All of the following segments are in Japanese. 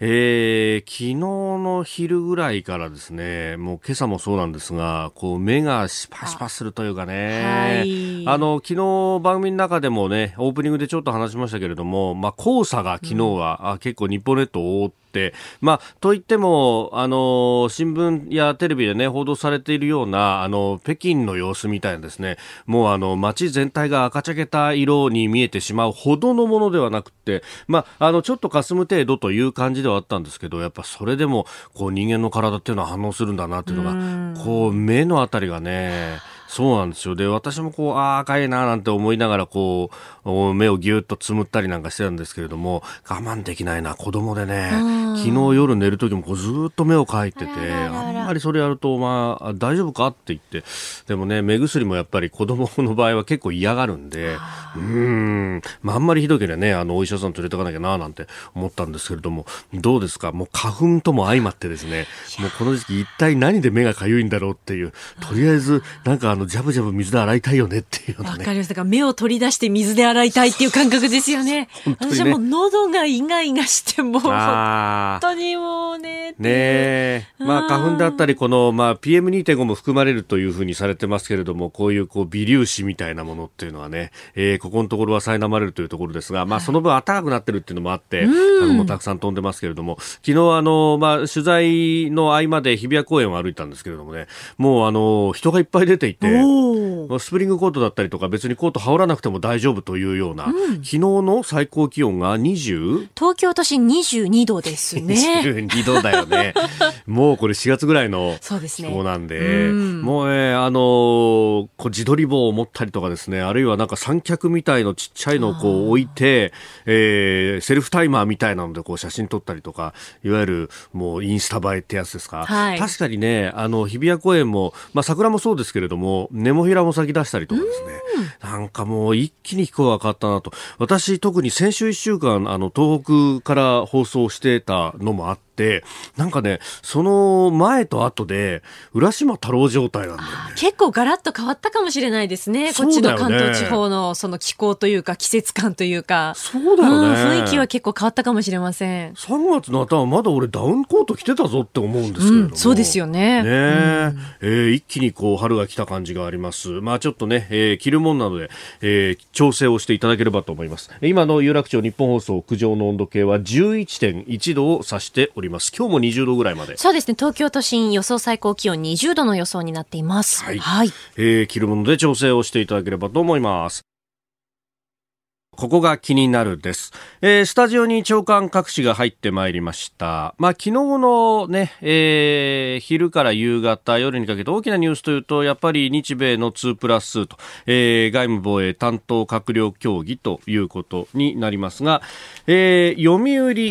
えー、昨日の昼ぐらいからですね、もう今朝もそうなんですが、こう目がシパシパするというかね、はい、あの、昨日番組の中でもね、オープニングでちょっと話しましたけれども、まあ、黄砂が昨日は、うん、あ結構日本列島を覆って、まあ、といっても、あの、新聞やテレビでね、報道されているような、あの、北京の様子みたいなですね、もうあの、街全体が赤茶けた色に見えてしまうほどのものではなくて、まあ、あの、ちょっと霞む程度という感じではあったんですけど、やっぱそれでも、こう、人間の体っていうのは反応するんだなっていうのが、こう、目のあたりがね、そうなんですよ。で、私もこう、ああ、赤いななんて思いながら、こう、目をぎゅっとつむったりなんかしてたんですけれども、我慢できないな、子供でね、昨日夜寝る時もこうずっと目をかいてて、あんまりそれやると、まあ、大丈夫かって言って、でもね、目薬もやっぱり子供の場合は結構嫌がるんで、うん、まあ、あんまりひどければね、あの、お医者さん連れてかなきゃな、なんて思ったんですけれども、どうですか？もう花粉とも相まってですね、もうこの時期一体何で目がかゆいんだろうっていう、とりあえず、なんかの、ジャブジャブ水で洗いたいよねっていうわ、ね、かります。だから目を取り出して水で洗いたいっていう感覚ですよね。ね。私はもう喉がイガイガしてもう、本当にもうね。ねまあ花粉だったり、この、まあ PM2.5 も含まれるというふうにされてますけれども、こういうこう微粒子みたいなものっていうのはね、えー、ここのところは苛まれるというところですが、まあその分暖かくなってるっていうのもあって、あのもうたくさん飛んでますけれども、昨日あの、まあ取材の合間で日比谷公園を歩いたんですけれどもね、もうあの、人がいっぱい出ていて、スプリングコートだったりとか別にコート羽織らなくても大丈夫というような、うん、昨日の最高気温が 20? 東京都心22度ですね。22度だよね。もうこれ4月ぐらいの気候なんで、でねうん、もうね、あのこう自撮り棒を持ったりとかですね、あるいはなんか三脚みたいのちっちゃいのをこう置いて、えー、セルフタイマーみたいなのでこう写真撮ったりとか、いわゆるもうインスタ映えってやつですか？はい、確かにね、あの日比谷公園も、まあ桜もそうですけれども、ネモフィラも咲き出したりとかですね、なんかもう一気に気候が変わったなと。私特に先週1週間、あの、東北から放送してたのもあって、、なんかね、その前と後で、浦島太郎状態なんだよね。結構ガラッと変わったかもしれないですね。こっちの関東地方のその気候というか、季節感というか。そうだよね、雰囲気は結構変わったかもしれません。3月の頭まだ俺ダウンコート着てたぞって思うんですけれども。うん、そうですよね。ね、うん、えー、一気にこう春が来た感じがあります。まあちょっとね、えー、着るもんなので、えー、調整をしていただければと思います。今の有楽町日本放送屋上の温度計は11.1度を指しております。今日も20度ぐらいまで。そうですね。東京都心予想最高気温20度の予想になっています。はい、はい、えー、着るもので調整をしていただければと思いますここが気になるです。えー、スタジオに長官各紙が入ってまいりました。まあ、昨日のね、えー、昼から夕方、夜にかけて大きなニュースというと、やっぱり日米の2プラス2と、えー、外務防衛担当閣僚協議ということになりますが、えー、読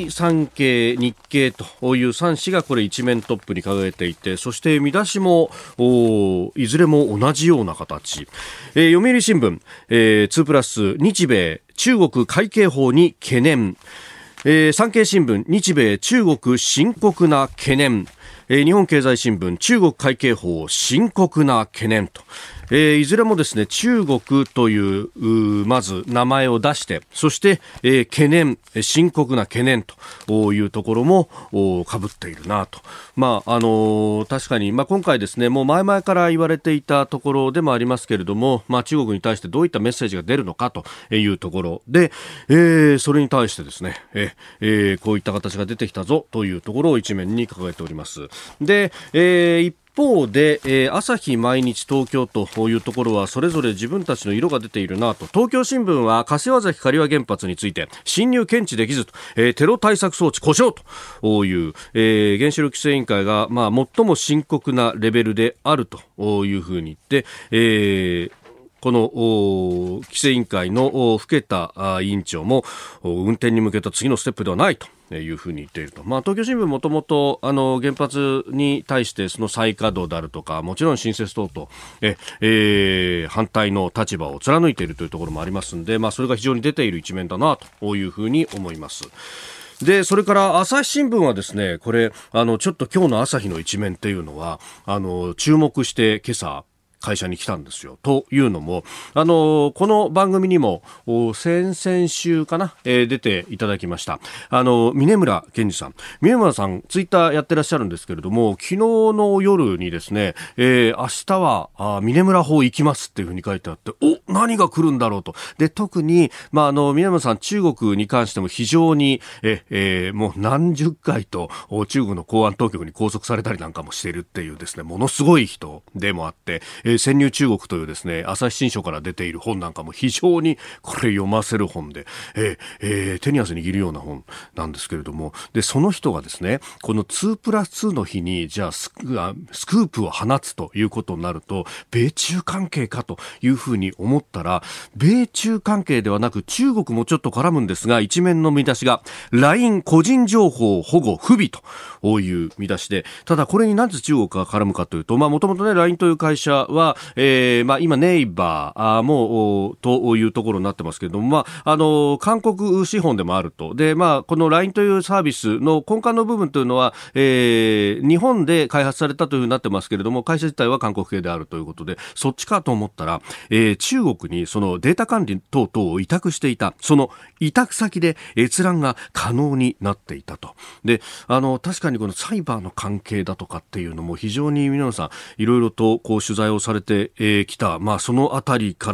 売、産経、日経という3紙がこれ一面トップに掲げていて、そして見出しも、おいずれも同じような形。えー、読売新聞、えー、2プラス日米中国会計法に懸念、えー、産経新聞日米中国深刻な懸念、えー、日本経済新聞中国会計法深刻な懸念と。えー、いずれもですね中国というまず名前を出してそして、えー、懸念深刻な懸念というところもかぶっているなと、まああのー、確かに、まあ、今回ですねもう前々から言われていたところでもありますけれども、まあ、中国に対してどういったメッセージが出るのかというところで、えー、それに対してですね、えー、こういった形が出てきたぞというところを一面に掲げております。で、えー、一方で、えー、朝日毎日東京というところはそれぞれ自分たちの色が出ているなと。東京新聞は柏崎刈羽原発について侵入検知できずと、えー、テロ対策装置故障という、えー、原子力規制委員会が、まあ、最も深刻なレベルであるというふうに言って、えーこの規制委員会の更田委員長も運転に向けた次のステップではないと。いうふうに言っていると。まあ、東京新聞もともと、原発に対してその再稼働であるとか、もちろん新設等々、え、えー、反対の立場を貫いているというところもありますんで、まあ、それが非常に出ている一面だな、というふうに思います。で、それから朝日新聞はですね、これ、あの、ちょっと今日の朝日の一面っていうのは、あの、注目して今朝、会社に来たんですよ。というのも、あの、この番組にも、先々週かな、えー、出ていただきました。あの、峰村健二さん。峰村さん、ツイッターやってらっしゃるんですけれども、昨日の夜にですね、えー、明日は、あ峰村法行きますっていうふうに書いてあって、お、何が来るんだろうと。で、特に、まあ、あの、峰村さん、中国に関しても非常に、え、えー、もう何十回と、中国の公安当局に拘束されたりなんかもしているっていうですね、ものすごい人でもあって、えー、潜入中国というですね、朝日新書から出ている本なんかも非常にこれ読ませる本で、えーえー、手に汗握るような本なんですけれども、で、その人がですね、この2プラス2の日に、じゃあスクープを放つということになると、米中関係かというふうに思ったら、米中関係ではなく中国もちょっと絡むんですが、一面の見出しが、LINE 個人情報保護不備という見出しで、ただこれになぜ中国が絡むかというと、まあもともとね、LINE という会社は、はえー、まあ今ネイバーもというところになってますけれども、まあ、あの、韓国資本でもあると。で、まあ、この LINE というサービスの根幹の部分というのは、えー、日本で開発されたというふうになってますけれども、会社自体は韓国系であるということで、そっちかと思ったら、えー、中国にそのデータ管理等々を委託していた、その委託先で閲覧が可能になっていたと。で、あの、確かにこのサイバーの関係だとかっていうのも非常に皆さん、いろいろとこう取材をされてき、えー、た、まあ、そのあたりか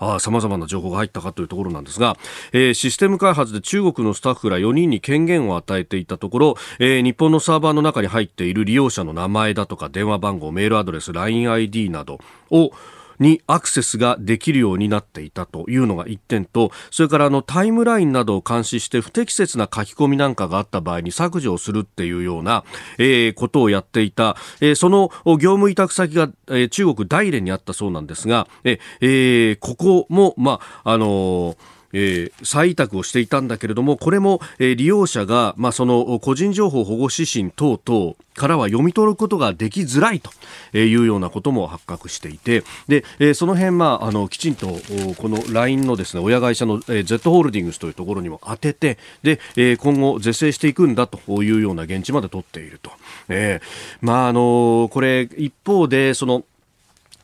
らさまざまな情報が入ったかというところなんですが、えー、システム開発で中国のスタッフら4人に権限を与えていたところ、えー、日本のサーバーの中に入っている利用者の名前だとか電話番号、メールアドレス、LINEID などをにアクセスができるようになっていたというのが1点と、それからあのタイムラインなどを監視して不適切な書き込みなんかがあった場合に削除をするっていうような、えー、ことをやっていた、えー、その業務委託先が、えー、中国大連にあったそうなんですが、えー、ここも、まあ、あのーえー、再委託をしていたんだけれどもこれも、えー、利用者が、まあ、その個人情報保護指針等々からは読み取ることができづらいというようなことも発覚していてで、えー、その辺、まあ、あのきちんとこの LINE のですね親会社の、えー、Z ホールディングスというところにも当ててで、えー、今後是正していくんだというような現地まで取っていると。えーまああのこれ一方でその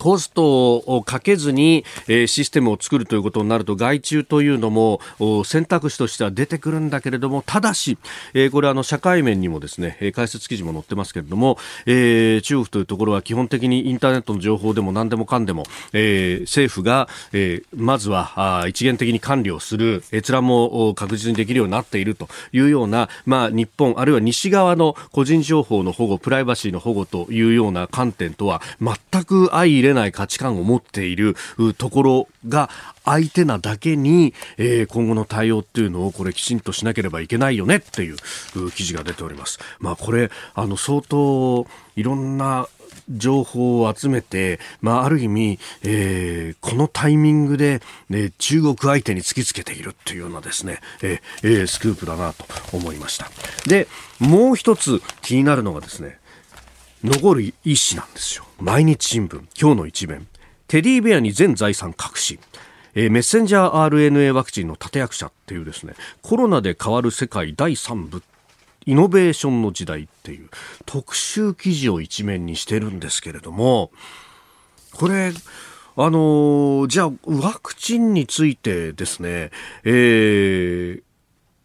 コストをかけずに、えー、システムを作るということになると外注というのも選択肢としては出てくるんだけれどもただし、えー、これあの社会面にもですね解説記事も載ってますけれども、えー、中国というところは基本的にインターネットの情報でも何でもかんでも、えー、政府が、えー、まずはあ一元的に管理をする閲覧も確実にできるようになっているというような、まあ、日本あるいは西側の個人情報の保護プライバシーの保護というような観点とは全く相入れれない価値観を持っているところが相手なだけに、えー、今後の対応っていうのをこれきちんとしなければいけないよねっていう記事が出ております。まあこれあの相当いろんな情報を集めて、まあ、ある意味、えー、このタイミングで、ね、中国相手に突きつけているっていうようなです。ね、ええー、スクープだなと思いました。で、もう一つ気になるのがですね、残る医師なんですよ。毎日新聞、今日の一面。テディベアに全財産隠し。えー、メッセンジャー RNA ワクチンの立役者っていうですね、コロナで変わる世界第3部、イノベーションの時代っていう特集記事を一面にしてるんですけれども、これ、あのー、じゃあ、ワクチンについてですね、えー、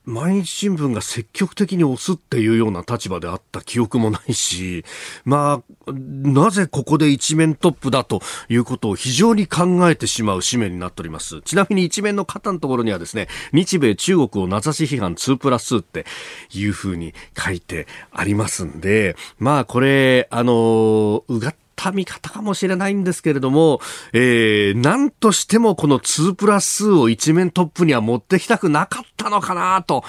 毎日新聞が積極的に押すっていうような立場であった記憶もないし、まあ、なぜここで一面トップだということを非常に考えてしまう紙面になっております。ちなみに一面の肩のところにはですね、日米中国を名指し批判2プラスっていうふうに書いてありますんで、まあこれ、あの、うがっった見方かもしれないんですけれども、えー、なんとしてもこの2プラスを一面トップには持ってきたくなかったのかなと。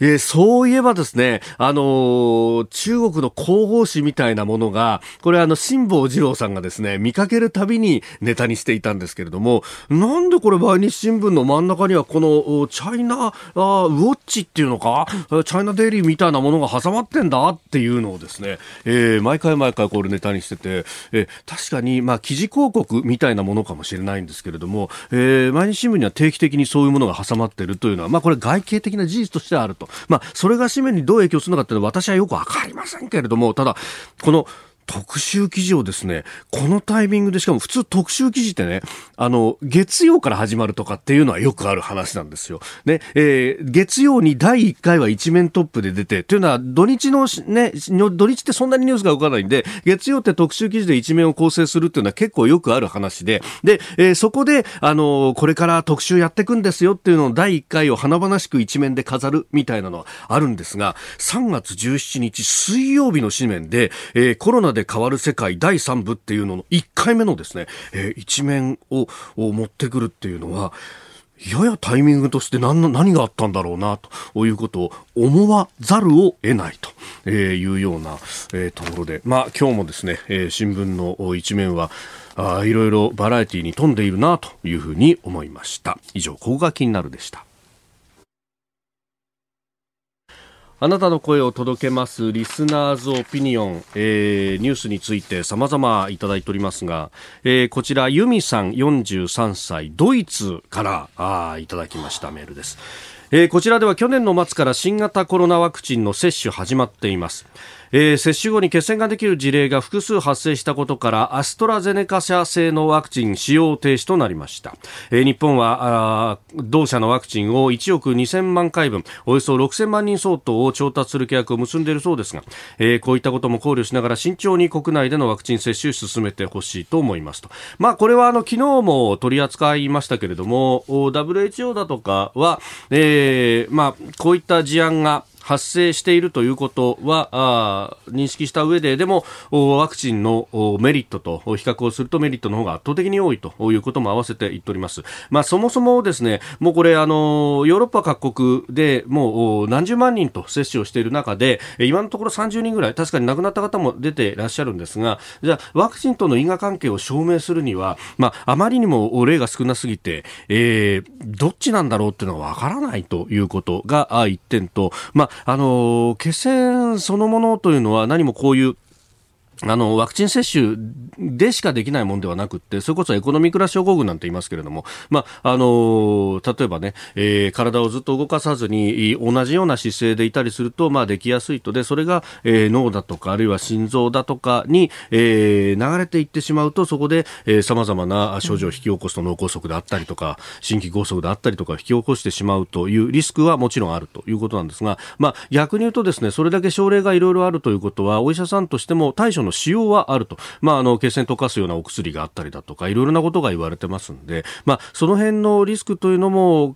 えー、そういえばですね、あのー、中国の広報誌みたいなものが、これあの、辛坊二郎さんがですね、見かけるたびにネタにしていたんですけれども、なんでこれ毎日新聞の真ん中にはこの、チャイナあウォッチっていうのか、チャイナデイリーみたいなものが挟まってんだっていうのをですね、えー、毎回毎回これネタにしてて、え、確かに、まあ、記事広告みたいなものかもしれないんですけれども、えー、毎日新聞には定期的にそういうものが挟まっているというのは、まあ、これ外形的な事実としてあると。まあ、それが紙面にどう影響するのかというのは私はよくわかりませんけれども、ただ、この特集記事をですね、このタイミングで、しかも普通特集記事ってね、あの、月曜から始まるとかっていうのはよくある話なんですよ。ね、えー、月曜に第1回は一面トップで出て、というのは土日のね、土日ってそんなにニュースが動かないんで、月曜って特集記事で一面を構成するっていうのは結構よくある話で、で、えー、そこで、あのこれから特集やっていくんですよっていうのを第1回を華々しく一面で飾るみたいなのはあるんですが、3月17日水曜日の紙面で、えー、コロナで変わる世界第3部っていうのの1回目のですね、えー、一面を持ってくるっていうのは、ややタイミングとして何何があったんだろうなということを思わざるを得ないというような、ところで、まあ今日もですね、え、新聞の一面は、あいろいろバラエティに富んでいるなというふうに思いました。以上、ここが気になるでした。あなたの声を届けますリスナーズオピニオン、えー、ニュースについて様々いただいておりますが、えー、こちらユミさん43歳ドイツからあいただきましたメールです、えー、こちらでは去年の末から新型コロナワクチンの接種始まっています。えー、接種後に血栓ができる事例が複数発生したことからアストラゼネカ社製のワクチン使用停止となりました、えー、日本は同社のワクチンを1億2000万回分およそ6000万人相当を調達する契約を結んでいるそうですが、えー、こういったことも考慮しながら慎重に国内でのワクチン接種を進めてほしいと思いますと、まあ、これはあの昨日も取り扱いましたけれども WHO だとかは、えーまあ、こういった事案が発生しているということは認識した上ででもワクチンのメリットと比較をするとメリットの方が圧倒的に多いということも合わせて言っております。まあ、そもそもですねもうこれあのヨーロッパ各国でもう何十万人と接種をしている中で今のところ30人ぐらい確かに亡くなった方も出ていらっしゃるんですがじゃあワクチンとの因果関係を証明するには、まあ、あまりにも例が少なすぎて、えー、どっちなんだろうっていうのがわからないということが一点と、まああの、決戦そのものというのは何もこういうあの、ワクチン接種でしかできないものではなくて、それこそエコノミークラス症候群なんて言いますけれども、まあ、あの、例えばね、えー、体をずっと動かさずに、同じような姿勢でいたりすると、まあ、できやすいと。で、それが、えー、脳だとか、あるいは心臓だとかに、えー、流れていってしまうと、そこで、えー、様々な症状を引き起こすと脳梗塞であったりとか、心筋梗塞であったりとか、引き起こしてしまうというリスクはもちろんあるということなんですが、まあ、逆に言うとですね、それだけ症例がいろいろあるということは、お医者さんとしても対処の使用はあると、まあ、あの血栓溶かすようなお薬があったりだとかいろいろなことが言われてますんで、まあ、その辺のリスクというのも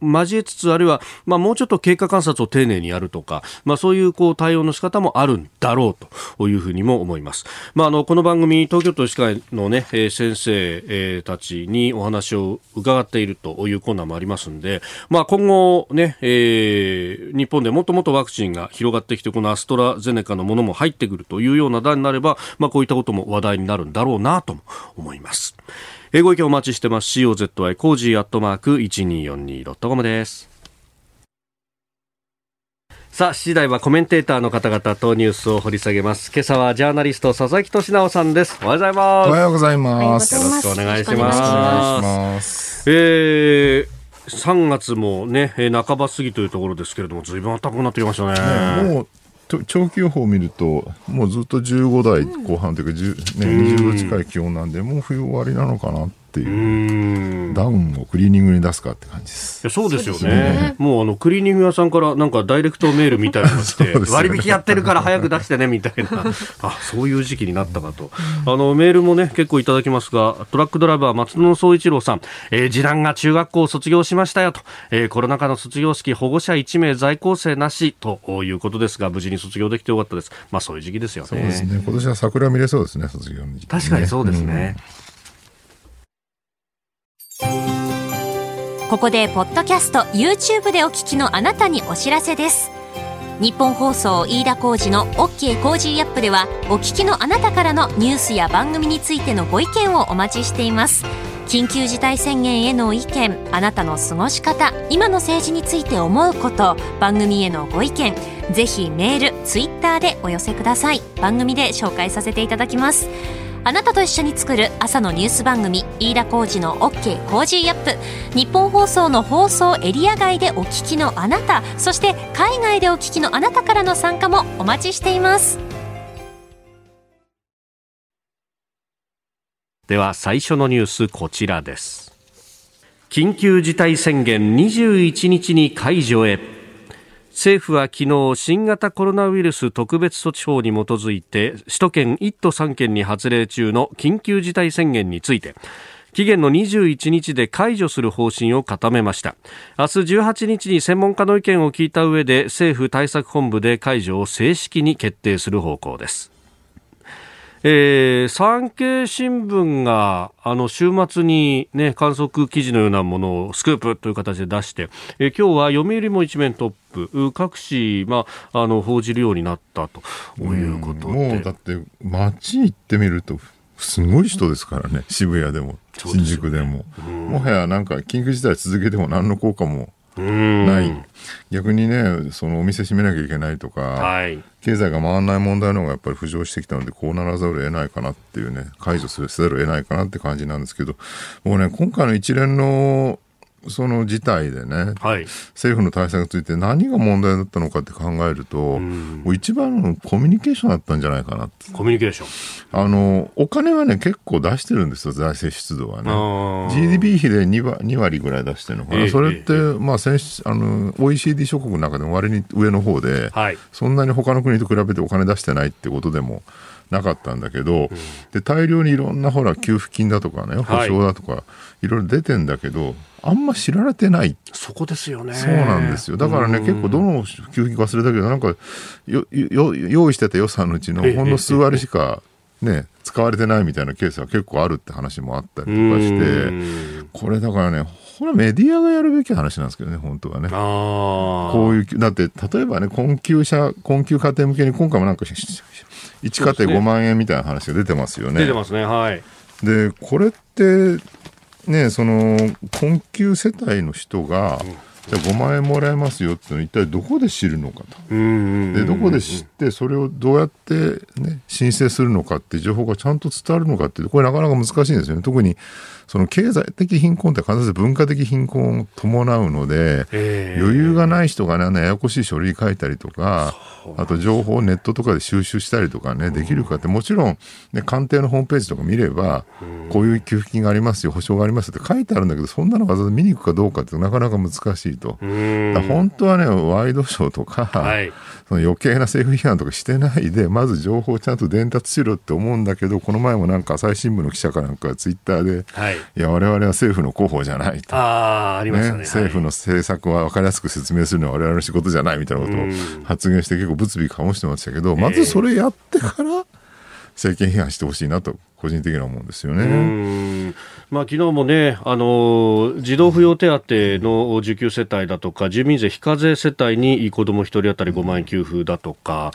交えつつ、あるいは、まあ、もうちょっと経過観察を丁寧にやるとか、まあ、そういうこう対応の仕方もあるんだろうというふうにも思います。まあ、あの、この番組、東京都医師会のね、先生、たちにお話を伺っているというコーナーもありますんで、まあ、今後ね、えー、日本でもっともっとワクチンが広がってきて、このアストラゼネカのものも入ってくるというような段になれば、まあ、こういったことも話題になるんだろうなとも思います。えー、ご意見お待ちしてます。 cozy、コージーアットマーク 1242.com です。さあ、7時台はコメンテーターの方々とニュースを掘り下げます。今朝はジャーナリスト佐々木俊尚さんです。おはようございます。おはようございます。よろしくお願いします。えー、3月もね、半ば過ぎというところですけれども、ずいぶん暖かくなってきましたね。ねもう長期予報を見ると、もうずっと15度台後半というか、ね、20度近い気温なんで、もう冬終わりなのかなていう。ダウンをクリーニングに出すかって感じです。いそうですよね、ね、もうあのクリーニング屋さんからなんかダイレクトメールみたいなのして割引やってるから早く出してねみたいな。あそういう時期になったかと。あのメールもね結構いただきますがトラックドライバー松野総一郎さん、えー、次男が中学校を卒業しましたよと、えー、コロナ禍の卒業式保護者1名在校生なしということですが無事に卒業できてよかったです。まあそういう時期ですよね。そうですね。今年は桜見れそうですね卒業確かにそうですね、ここでポッドキャスト YouTube でお聞きのあなたにお知らせです。日本放送飯田浩司の OK コージーアップではお聞きのあなたからのニュースや番組についてのご意見をお待ちしています。緊急事態宣言への意見あなたの過ごし方今の政治について思うこと番組へのご意見ぜひメールツイッターでお寄せください。番組で紹介させていただきます。あなたと一緒に作る朝のニュース番組飯田浩二の OK コージーアップ。日本放送の放送エリア外でお聞きのあなたそして海外でお聞きのあなたからの参加もお待ちしています。では最初のニュースこちらです。緊急事態宣言21日に解除へ。政府は昨日新型コロナウイルス特別措置法に基づいて首都圏1都3県に発令中の緊急事態宣言について期限の21日で解除する方針を固めました。明日18日に専門家の意見を聞いた上で政府対策本部で解除を正式に決定する方向です。えー、産経新聞があの週末に、ね、観測記事のようなものをスクープという形で出して、えー、今日は読売も一面トップ。各紙、まあ、あの報じるようになったと。いうこともうだって街行ってみるとすごい人ですからね。渋谷でも新宿でも、もはやなんか緊急事態続けても何の効果もない。逆にねそのお店閉めなきゃいけないとか、はい、経済が回らない問題の方がやっぱり浮上してきたのでこうならざるを得ないかなっていうね解除せざるを得ないかなって感じなんですけどもうね今回の一連のその事態でね、はい、政府の対策について何が問題だったのかって考えると、うん、もう一番のコミュニケーションだったんじゃないかなコミュニケーション。あのお金はね結構出してるんですよ財政出動はね。GDP 比で 2, 2割ぐらい出してるのかな、えー、それって、えー、まあ先あの OECD 諸国の中でも割に上の方で、はい、そんなに他の国と比べてお金出してないってことでもなかったんだけど、うん、で大量にいろんなほら給付金だとかね保証だとか、はい、いろいろ出てんだけどあんま知られてない。そこですよね。そうなんですよ。だからね、結構どの給付金忘れたけど、なんかよよ、用意してた予算のうちのほんの数割しかね、使われてないみたいなケースは結構あるって話もあったりとかして、これだからね、これはメディアがやるべき話なんですけどね、本当はね。こういう、だって、例えばね、困窮者、困窮家庭向けに今回もなんか、1家庭5万円みたいな話が出てますよね。出てますね、はい。で、これって、ね、その困窮世帯の人が、じゃあ5万円もらえますよっての一体どこで知るのかと。でどこで知ってそれをどうやって、ね、申請するのかって情報がちゃんと伝わるのかってこれなかなか難しいんですよね。特にその経済的貧困って必ず文化的貧困を伴うので、余裕がない人がね、ややこしい書類書いたりとか、あと情報をネットとかで収集したりとかね、できるかって、もちろん、ね、官邸のホームページとか見れば、こういう給付金がありますよ、保証がありますって書いてあるんだけど、そんなのわざわざ見に行くかどうかってなかなか難しいと。本当はね、ワイドショーとか、はい、その余計な政府批判とかしてないで、まず情報をちゃんと伝達しろって思うんだけど、この前もなんか朝日新聞の記者かなんかツイッターで、はい、いや、我々は政府の広報じゃないと。ああ、ありましたね、ね、政府の政策は分かりやすく説明するのは我々の仕事じゃないみたいなことを発言して結構物議かもしてましたけど、まずそれやってから、政権批判してほしいなと個人的には思うんですよね。まあ昨日もね、あの児童扶養手当の受給世帯だとか、住民税非課税世帯に子ども1人当たり5万円給付だとか、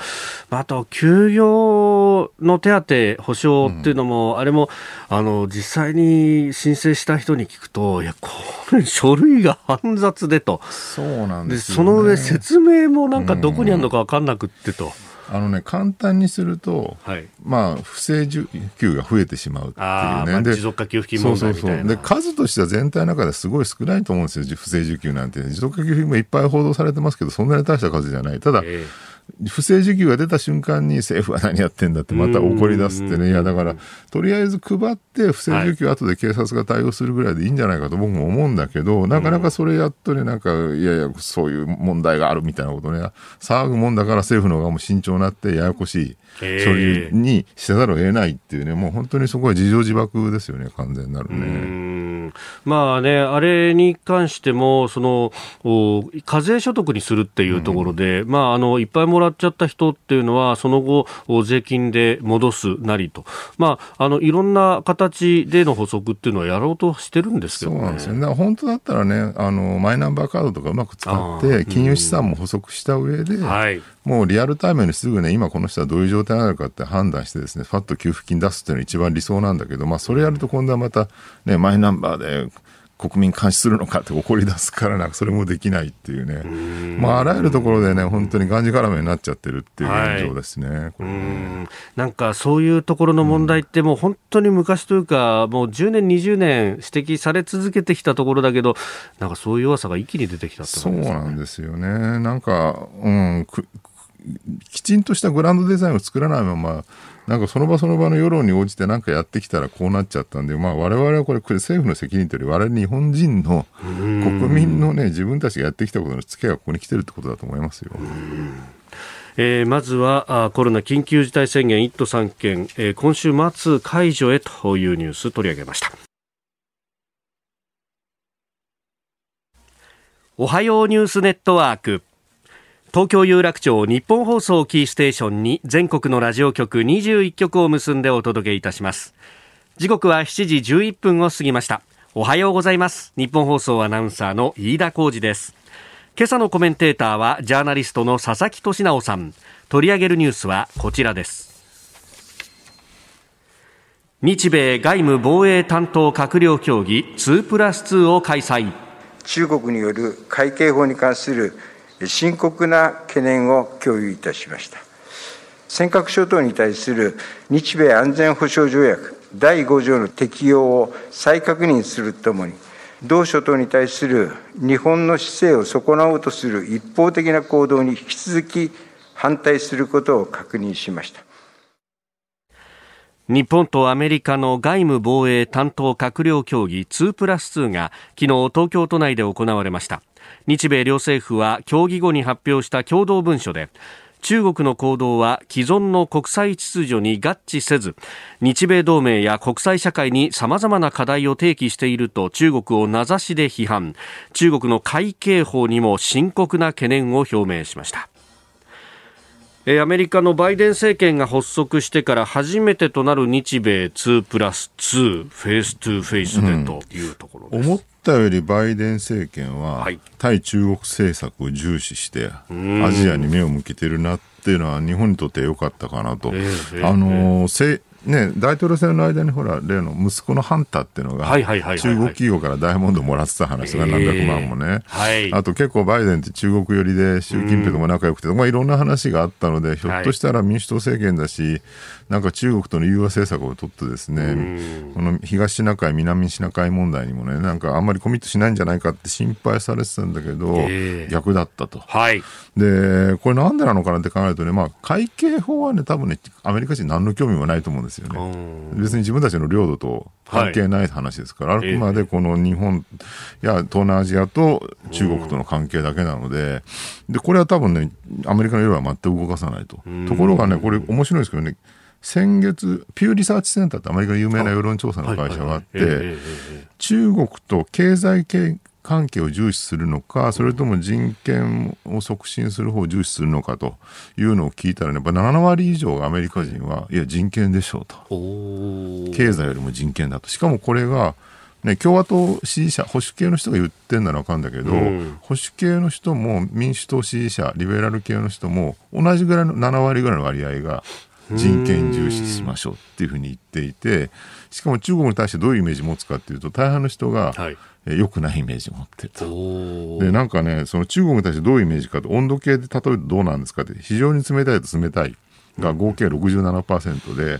あと休業の手当、保証っていうのも、うん、あれもあの実際に申請した人に聞くと、いや、これ、書類が煩雑でと、そうなんです、ね、その上、説明もなんかどこにあるのか分かんなくってと。うんあのね、簡単にすると、はい、まあ、不正受給が増えてしまうっていうね。まあ、持続化給付金問題みたいなそうそうそうで、数としては全体の中ですごい少ないと思うんですよ、不正受給なんて。持続化給付金もいっぱい報道されてますけど、そんなに大した数じゃない。ただ、えー不正受給が出た瞬間に政府は何やってんだってまた怒り出すってね、いやだから、とりあえず配って不正受給後で警察が対応するぐらいでいいんじゃないかと僕も思うんだけど、なかなかそれやっとね、なんか、いやいや、そういう問題があるみたいなことね、騒ぐもんだから政府の側も慎重になってややこしい。処理にせざるを得ないっていうね、もう本当にそこは自情自爆ですよね、完全なるね。まあね、あれに関しても、その、課税所得にするっていうところで、うん、まあ、あの、いっぱいもらっちゃった人っていうのは、その後、税金で戻すなりと、まあ、あの、いろんな形での補足っていうのはやろうとしてるんですけど、ね、そうなんですよ、ね。本当だったらね、あの、マイナンバーカードとかうまく使って、金融資産も補足した上で、はい、もうリアルタイムにすぐね、今この人はどういう状態なのかって判断してですね、ファッと給付金出すっていうのが一番理想なんだけど、まあそれやると今度はまたね、マイナンバーで国民監視するのかって怒り出すからなんかそれもできないっていうね、まあ、あらゆるところでね本当にがんじがらめになっちゃってるっていう現状ですね。はい、ね。なんかそういうところの問題ってもう本当に昔というかもう10年20年指摘され続けてきたところだけどなんかそういう弱さが一気に出てきたって、ね、そうなんですよね。なんか、うん、きちんとしたグランドデザインを作らないままなんかその場その場の世論に応じて何かやってきたらこうなっちゃったんで、まあ、我々はこれ政府の責任というより我々日本人の国民のね自分たちがやってきたことの付けがここに来てるってことだと思いますよ。えー、まずはコロナ緊急事態宣言1都3県、えー、今週末解除へというニュース取り上げました。おはようニュースネットワーク東京有楽町日本放送キーステーションに全国のラジオ局21局を結んでお届けいたします。時刻は7時11分を過ぎました。おはようございます。日本放送アナウンサーの飯田浩二です。今朝のコメンテーターはジャーナリストの佐々木俊直さん。取り上げるニュースはこちらです。日米外務防衛担当閣僚協議2プラス2を開催。中国による海警法に関する深刻な懸念を共有いたしました。尖閣諸島に対する日米安全保障条約第5条の適用を再確認するとともに、同諸島に対する日本の姿勢を損なおうとする一方的な行動に引き続き反対することを確認しました。日本とアメリカの外務防衛担当閣僚協議2プラス2が昨日東京都内で行われました日米両政府は協議後に発表した共同文書で中国の行動は既存の国際秩序に合致せず日米同盟や国際社会に様々な課題を提起していると中国を名指しで批判。中国の海警法にも深刻な懸念を表明しました。アメリカのバイデン政権が発足してから初めてとなる日米2プラス2フェイス2フェイスでというところです、うん、思ったよりバイデン政権は、対中国政策を重視してアジアに目を向けてるなっていうのは日本にとって良かったかなと。えー、あのーえーね、大統領選の間にほら、例の息子のハンターっていうのが、中国企業からダイヤモンドもらってた話が何百万もね、はい、あと結構バイデンって中国寄りで、習近平とも仲良くて、まあ、いろんな話があったので、ひょっとしたら民主党政権だし、なんか中国との融和政策を取ってですね、この東シナ海、南シナ海問題にもね、なんかあんまりコミットしないんじゃないかって心配されてたんだけど、逆だったと。はい、で、これなんでなのかなって考えるとね、まあ、会計法はね、多分ね、アメリカ人何の興味もないと思うんですよね。別に自分たちの領土と関係ない話ですから、はい、あくまでこの日本や東南アジアと中国との関係だけなので、で、これは多分ね、アメリカの世論は全く動かさないと。ところがね、これ面白いですけどね、先月、ピューリサーチセンターってアメリカの有名な世論調査の会社があって、中国と経済関係を重視するのか、それとも人権を促進する方を重視するのかというのを聞いたらね、やっぱ7割以上アメリカ人は、いや、人権でしょうと。経済よりも人権だと。しかもこれが、ね、共和党支持者、保守系の人が言ってんなら分かるんだけど、うん、保守系の人も民主党支持者、リベラル系の人も、同じぐらいの7割ぐらいの割合が、人権重視しましょうっていうふうに言っていて、しかも中国に対してどういうイメージを持つかっていうと、大半の人が、はい良くないイメージを持ってると。で、なんかね、その中国に対してどういうイメージかと、温度計で例えるとどうなんですかって、非常に冷たいと冷たい。が合計67%で、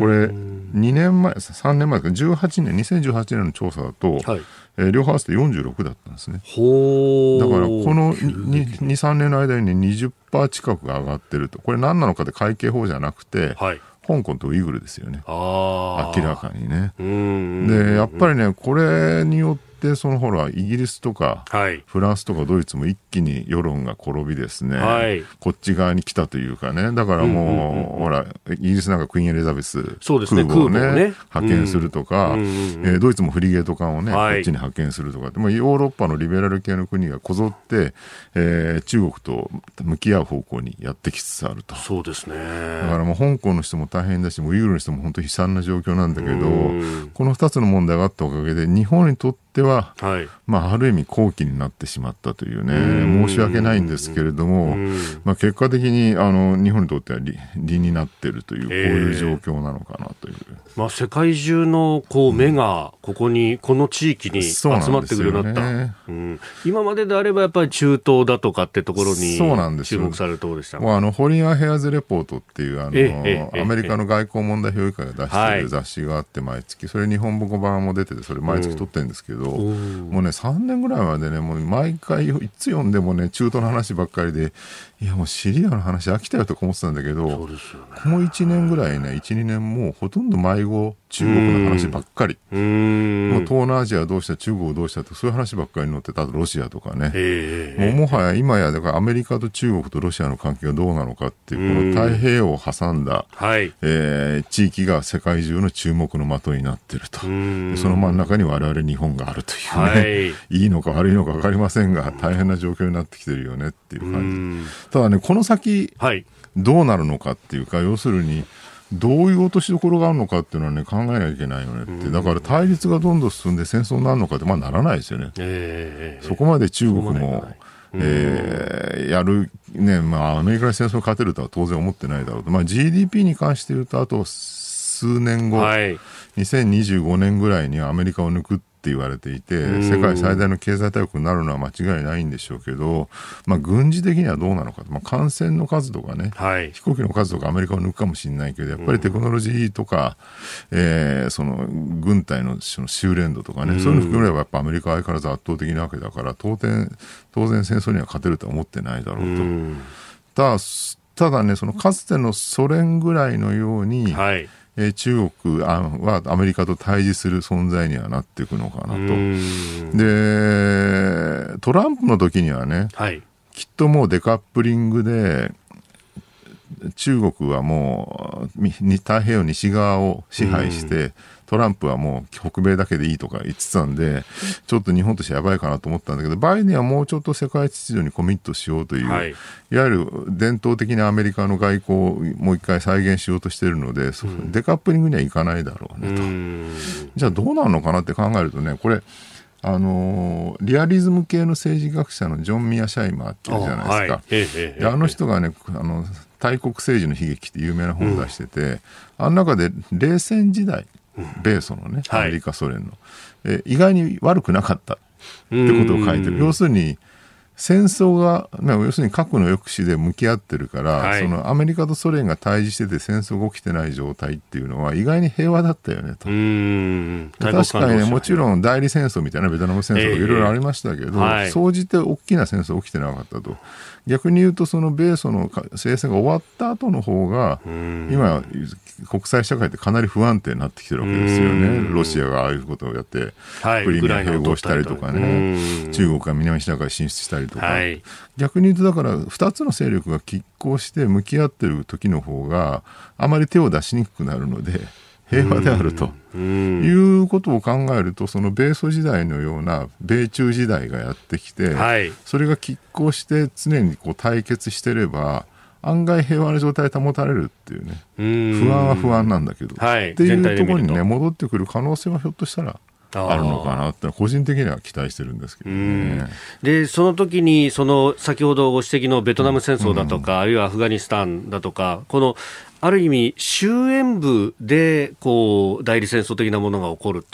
これ、2年前、3年前ですか、18年、2018年の調査だと、はいえー、両方合わせて46だったんですね。だからこの2、3年の間に、ね、20%近くが上がってると、これ何なのかって会計法じゃなくて、はい、香港とウイグルですよね。明らかにね。で、やっぱりね、これによってでそのほらイギリスとか、はい、フランスとかドイツも一気に世論が転びですね、はい、こっち側に来たというかね。だからもう,、ほらイギリスなんかクイーン・エリザベス空母をね、ね、派遣するとか、うん、えー、ドイツもフリゲート艦をね、はい、こっちに派遣するとかもうヨーロッパのリベラル系の国がこぞって、えー、中国と向き合う方向にやってきつつあると。そうですね。だからもう香港の人も大変だしウイグルの人も本当に悲惨な状況なんだけどこの2つの問題があったおかげで日本にとってっては、はい、まあ、ある意味好機になってしまったというね、申し訳ないんですけれども、まあ、結果的にあの日本にとっては利利になっているという、こういう状況なのかなという。まあ、世界中のこう目がここに、この地域に集まってくるようになった、ねうん、今までであればやっぱり中東だとかってところに注目されるところでした。もうあのホリア・ヘアズ・レポートっていうあの、アメリカの外交問題評議会が出してい。る雑誌があって、毎月、それ日本語版も出てて、それ毎月撮ってるんですけど、ど、もうね、3年ぐらいまでね、もう毎回、いつ読んでもね、中東の話ばっかりで、いやもうシリアの話飽きたよとか思ってたんだけど、ね、この1年ぐらいね、1、2年もうほとんど迷子、中国の話ばっかり。もう東南アジアどうした、中国どうしたとそういう話ばっかりに載ってた、ロシアとかね。もうもはや今や、だからアメリカと中国とロシアの関係がどうなのかっていう、この太平洋を挟んだ、はい、えー、地域が世界中の注目の的になってると。その真ん中に我々日本があるというね、はい、いいのか悪いのか分かりませんが、大変な状況になってきてるよねっていう感じ。ただね、この先、どうなるのかっていうか、要するに、どういう落としどころがあるのかっていうのはね、考えなきゃいけないよねって。だから対立がどんどん進んで戦争になるのかって、まあならないですよね。えー、そこまで中国も、えー、やる、ね、まあアメリカに戦争に勝てるとは当然思ってないだろうと。まあ GDP に関して言うと、あと数年後、はい、2025年ぐらいにはアメリカを抜くってって言われていて、世界最大の経済大国になるのは間違いないんでしょうけど、まあ、軍事的にはどうなのか、まあ、感染の数とかね、はい、飛行機の数とかアメリカを抜くかもしれないけど、やっぱりテクノロジーとか、えー、その軍隊のその修練度とかね、そういうの含めればやっぱアメリカは相変わらず圧倒的なわけだから、当然、当然戦争には勝てるとは思ってないだろうと。ただただね、そのかつてのソ連ぐらいのように、はいえー、中国はアメリカと対峙する存在にはなっていくのかなと。で、トランプの時にはね、はい、きっともうデカップリングで、中国はもう太平洋西側を支配して、トランプはもう北米だけでいいとか言ってたんで、ちょっと日本としてやばいかなと思ったんだけど、バイデンはもうちょっと世界秩序にコミットしようという、はい、いわゆる伝統的なアメリカの外交をもう一回再現しようとしているので、うん、デカップリングにはいかないだろうねと。じゃあどうなるのかなって考えるとね、これ、あのリアリズム系の政治学者のジョン・ミア・シャイマーっていうじゃないですか。あ,、の人がねあの大国政治の悲劇って有名な本を出してて、うん、あの中で冷戦時代米ソのね、アメリカ、ソ連の、え意外に悪くなかったってことを書いてる。要するに、戦争が、要するに核の抑止で向き合ってるから、はい、そのアメリカとソ連が対峙してて戦争が起きてない状態っていうのは意外に平和だったよねと。確かにね、もちろん代理戦争みたいなベトナム戦争とかいろいろありましたけど、総じて大きな戦争起きてなかったと。逆に言うと、その米ソの制裁が終わった後の方が、今、国際社会ってかなり不安定になってきてるわけですよね。ロシアがああいうことをやって、クリミア併合したりとかね、中国が南シナ海進出したりとか、はい、逆に言うと、だから2つの勢力が拮抗して向き合ってる時の方が、あまり手を出しにくくなるので、平和であるということを考えるとその米ソ時代のような米中時代がやってきて、はい、それが拮抗して常にこう対決してれば案外平和な状態保たれるっていうね。不安は不安なんだけど、はい、っていうところにね戻ってくる可能性はひょっとしたらあるのかなって個人的には期待してるんですけどね。でその時にその先ほどご指摘のベトナム戦争だとか、うん、あるいはアフガニスタンだとかこのある意味、終焉部でこう代理戦争的なものが起こる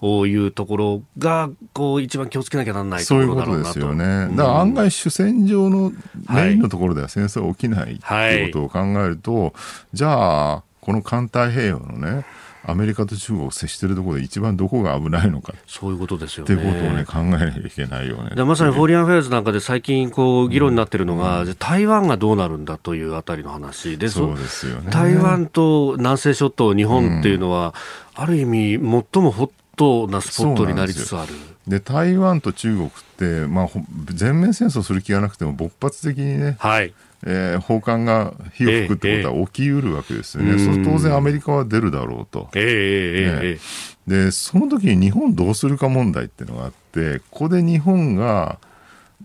というところがこう一番気をつけなきゃならないところだろうなと。そういうことですよね、だから案外、主戦場のメインのところでは戦争が起きないということを考えると、はい、じゃあ、この環太平洋のね、アメリカと中国を接しているところで一番どこが危ないのかそういうことですよね。っていうことをね考えなきゃいけないよね。まさに Foreign Affairs なんかで最近こう議論になっているのが、うん、台湾がどうなるんだというあたりの話でそうですよね。台湾と南西諸島、日本っていうのは、うん、ある意味最もホットなスポットになりつつある。で台湾と中国って、まあ、全面戦争する気がなくても勃発的にね、はいえー、砲艦が火を吹くってことは起きうるわけですよね、えー、当然アメリカは出るだろうと、えー、でその時に日本どうするか問題っていうのがあってここで日本が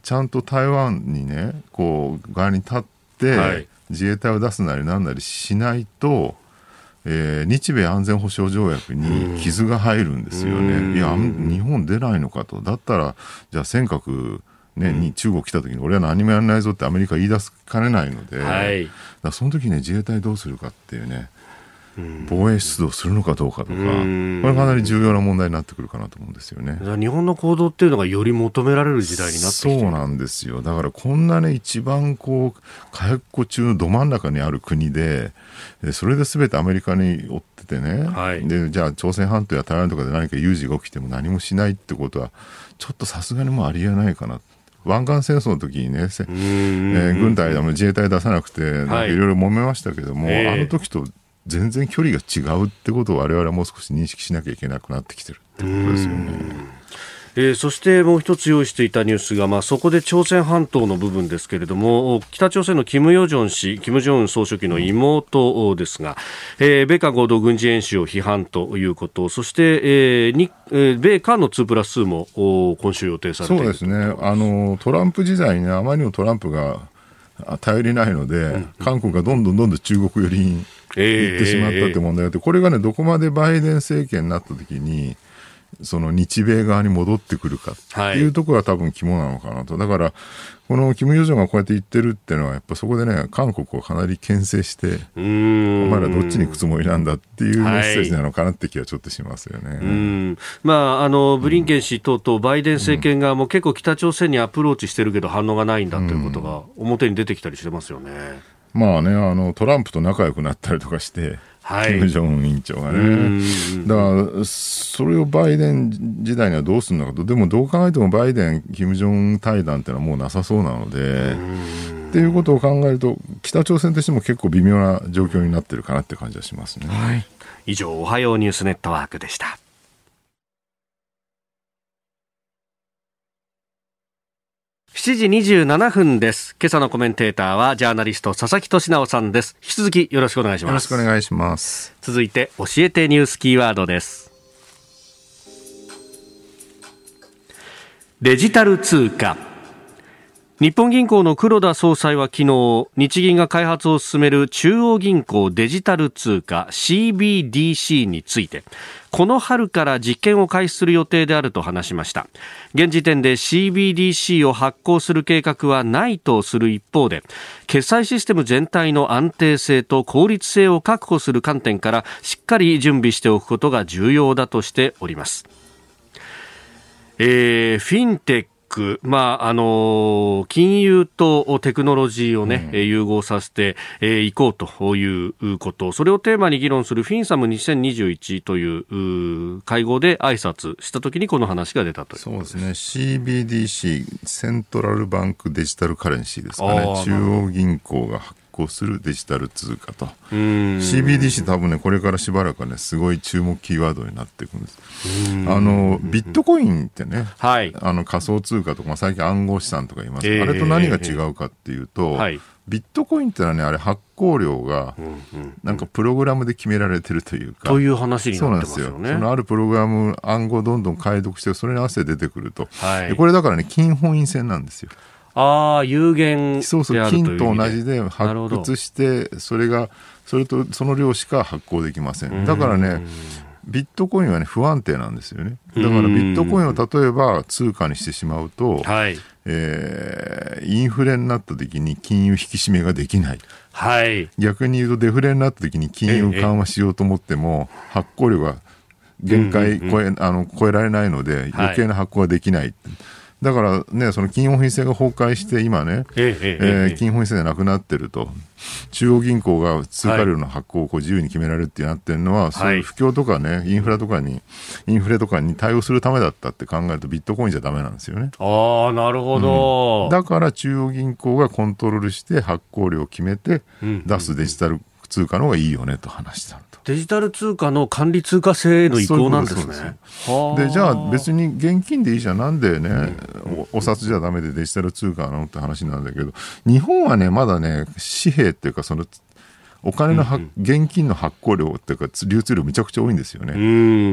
ちゃんと台湾にねこう側に立って、はい、自衛隊を出すなりなんなりしないと、えー、日米安全保障条約に傷が入るんですよね。いや日本出ないのかと。だったらじゃあ尖閣ね、に中国来た時に俺は何もやらないぞってアメリカ言い出すかねないので、はい、だその時ね自衛隊どうするかっていうね防衛出動するのかどうかとか、これかなり重要な問題になってくるかなと思うんですよね。日本の行動っていうのがより求められる時代になってそうなんですよ。だからこんなね、一番こう、火薬庫中のど真ん中にある国で、それで全てアメリカに追っててね、はい、でじゃあ朝鮮半島や台湾とかで何か有事が起きても何もしないってことは、ちょっとさすがにもうありえないかな。湾岸戦争の時にね、えー、軍隊、自衛隊出さなくて、い。ろいろ揉めましたけども、はい、あの時と全然距離が違うってことを我々はもう少し認識しなきゃいけなくなってきてるってことですよね。えー、そしてもう一つ用意していたニュースが、まあ、そこで朝鮮半島の部分ですけれども北朝鮮の金与正氏金正恩総書記の妹ですが、えー、米韓合同軍事演習を批判ということそして、えーにえー、米韓の2プラス2も今週予定されている。そうですね。あのトランプ時代に、ね、あまりにもトランプが頼りないので、うん、韓国がどんどんどんどん中国寄りに行ってしまったって問題があって、これがねどこまでバイデン政権になった時にその日米側に戻ってくるかっていうところが多分肝なのかなと。だから、このキム・ヨジョンがこうやって言ってるっていうのは、やっぱそこでね、韓国をかなり牽制して、お前らどっちに行くつもりなんだっていうメッセージなのかなって気はちょっとしますよね。まあ、あの、ブリンケン氏等々、バイデン政権側も結構北朝鮮にアプローチしてるけど反応がないんだということが表に出てきたりしてますよね。まあね、あの、トランプと仲良くなったりとかして、はい、キム・ジョンウン委員長がね。だから、それをバイデン時代にはどうするのかと、でもどう考えてもバイデン、キム・ジョンウン対談っていうのはもうなさそうなので、っていうことを考えると、北朝鮮としても結構微妙な状況になってるかなって感じはしますね。はい、以上、おはようニュースネットワークでした。7時27分です。今朝のコメンテーターはジャーナリスト佐々木俊直さんです。引き続きよろしくお願いします。よろしくお願いします。続いて教えてニュースキーワードです。デジタル通貨。日本銀行の黒田総裁は昨日、日銀が開発を進める中央銀行デジタル通貨 CBDC について、この春から実験を開始する予定であると話しました。現時点で CBDC を発行する計画はないとする一方で、決済システム全体の安定性と効率性を確保する観点からしっかり準備しておくことが重要だとしております。えー、フィンテック、まああの金融とテクノロジーをね、うん、融合させてい、えー、こうということ、それをテーマに議論するフィンサム2021という会合で挨拶したときにこの話が出たとそうですね、CBDC、セントラルバンクデジタルカレンシーですかね、中央銀行が発行するデジタル通貨と。CBDC 多分ねこれからしばらくはねすごい注目キーワードになっていくんです。あのビットコインってね、はい、あの仮想通貨とか、最近暗号資産とか言います、えー、あれと何が違うかっていうと、はい、ビットコインってのはねあれ発行量がなんかプログラムで決められてるというか、という話になってますよね。そのあるプログラム暗号をどんどん解読してそれに合わせて出てくると、はい、これだからね金本位制なんですよああ、有限そうそう、金と同じで発掘して、それが、それとその量しか発行できません。だからね、ビットコインはね、不安定なんですよね。だからビットコインを例えば通貨にしてしまうと、はい、えー、インフレになった時に金融引き締めができない。はい、逆に言うとデフレになった時に金融緩和しようと思っても、発行量が限界超え,、あの超えられないので余計な発行ができない。はいだからね、その金融法制が崩壊して、今ね、えええー、金融法制がなくなってると、中央銀行が通貨量の発行をこう自由に決められるってなってるのは、はい、そういう不況とかね、インフラとかに、インフレとかに対応するためだったって考えると、ビットコインじゃだめなんですよね。ああ、なるほど、うん、だから中央銀行がコントロールして発行量を決めて出すデジタル通貨の方がいいよねと話したと。デジタル通貨の管理通貨制への移行なんですね。でじゃあ別に現金でいいじゃん、なんでね、おお札じゃだめでデジタル通貨なのって話なんだけど、日本はね、まだね、紙幣っていうか、そのお金の、うんうん、現金の発行量っていうか、流通量めちゃくちゃ多いんですよね。